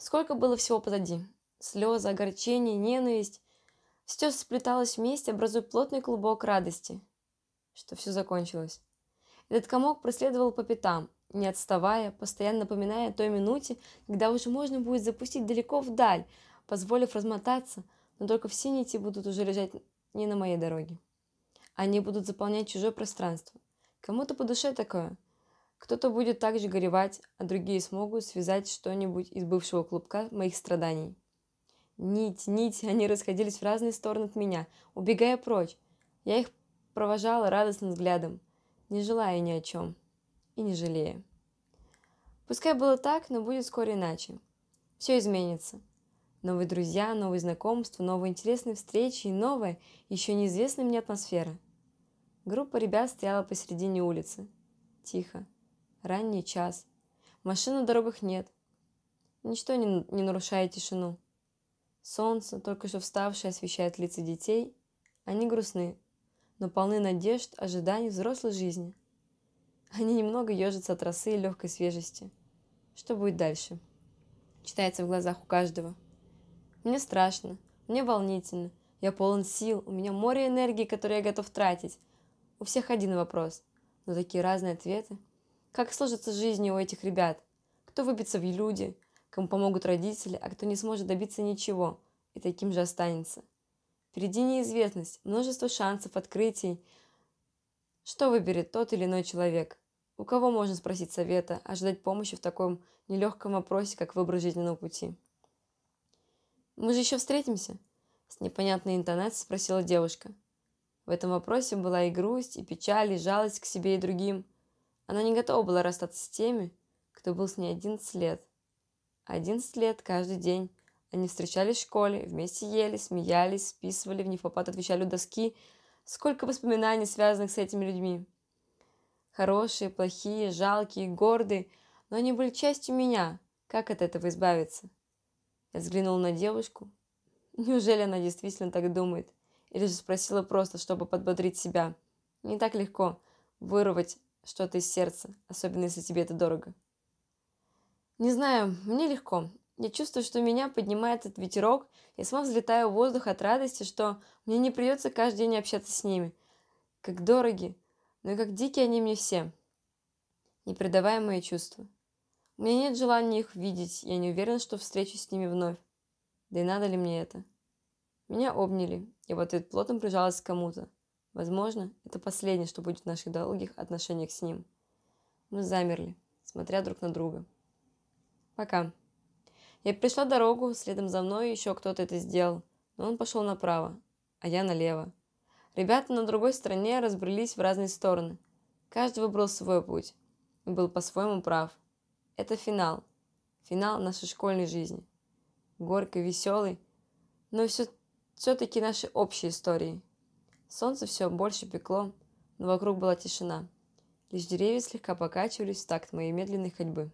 Сколько было всего позади. Слезы, огорчение, ненависть. Все сплеталось вместе, образуя плотный клубок радости, что все закончилось. Этот комок преследовал по пятам, не отставая, постоянно напоминая о той минуте, когда уже можно будет запустить далеко вдаль, позволив размотаться, но только все нити будут уже лежать не на моей дороге. Они будут заполнять чужое пространство. Кому-то по душе такое. Кто-то будет также горевать, а другие смогут связать что-нибудь из бывшего клубка моих страданий. Нить, нить, они расходились в разные стороны от меня, убегая прочь. Я их провожала радостным взглядом, не желая ни о чем и не жалея. Пускай было так, но будет скоро иначе. Все изменится. Новые друзья, новые знакомства, новые интересные встречи и новая, еще неизвестная мне атмосфера. Группа ребят стояла посередине улицы. Тихо. Ранний час. Машин на дорогах нет. Ничто не, не нарушает тишину. Солнце, только что вставшее, освещает лица детей. Они грустны, но полны надежд, ожиданий взрослой жизни. Они немного ежатся от росы и легкой свежести. Что будет дальше? Читается в глазах у каждого. Мне страшно, мне волнительно, я полон сил, у меня море энергии, которую я готов тратить. У всех один вопрос, но такие разные ответы. Как сложится жизнь у этих ребят? Кто выбьется в люди, кому помогут родители, а кто не сможет добиться ничего и таким же останется? Впереди неизвестность, множество шансов, открытий. Что выберет тот или иной человек? У кого можно спросить совета, ожидать помощи в таком нелегком вопросе, как выбор жизненного пути? «Мы же еще встретимся?» С непонятной интонацией спросила девушка. В этом вопросе была и грусть, и печаль, и жалость к себе и другим. Она не готова была расстаться с теми, кто был с ней 11 лет. 11 лет каждый день. Они встречались в школе, вместе ели, смеялись, списывали, в нефопад отвечали у доски. Сколько воспоминаний, связанных с этими людьми. Хорошие, плохие, жалкие, гордые, но они были частью меня. Как от этого избавиться? Я взглянула на девушку. Неужели она действительно так думает? Или же спросила просто, чтобы подбодрить себя? Не так легко вырвать что-то из сердца, особенно если тебе это дорого. Не знаю, мне легко. Я чувствую, что меня поднимает этот ветерок, я сама взлетаю в воздух от радости, что мне не придется каждый день общаться с ними. Как дороги, но и как дикие они мне все. Непередаваемые чувства. У меня нет желания их видеть, я не уверена, что встречусь с ними вновь. Да и надо ли мне это? Меня обняли, и вот ответ плотно прижалась к кому-то. Возможно, это последнее, что будет в наших долгих отношениях с ним. Мы замерли, смотря друг на друга. Пока. Я пришла дорогу, следом за мной еще кто-то это сделал, но он пошел направо, а я налево. Ребята на другой стороне разбрелись в разные стороны. Каждый выбрал свой путь и был по-своему прав. Это финал. Финал нашей школьной жизни. Горькой, веселый, но все, все-таки нашей общей истории. Солнце все больше пекло, но вокруг была тишина. Лишь деревья слегка покачивались в такт моей медленной ходьбы.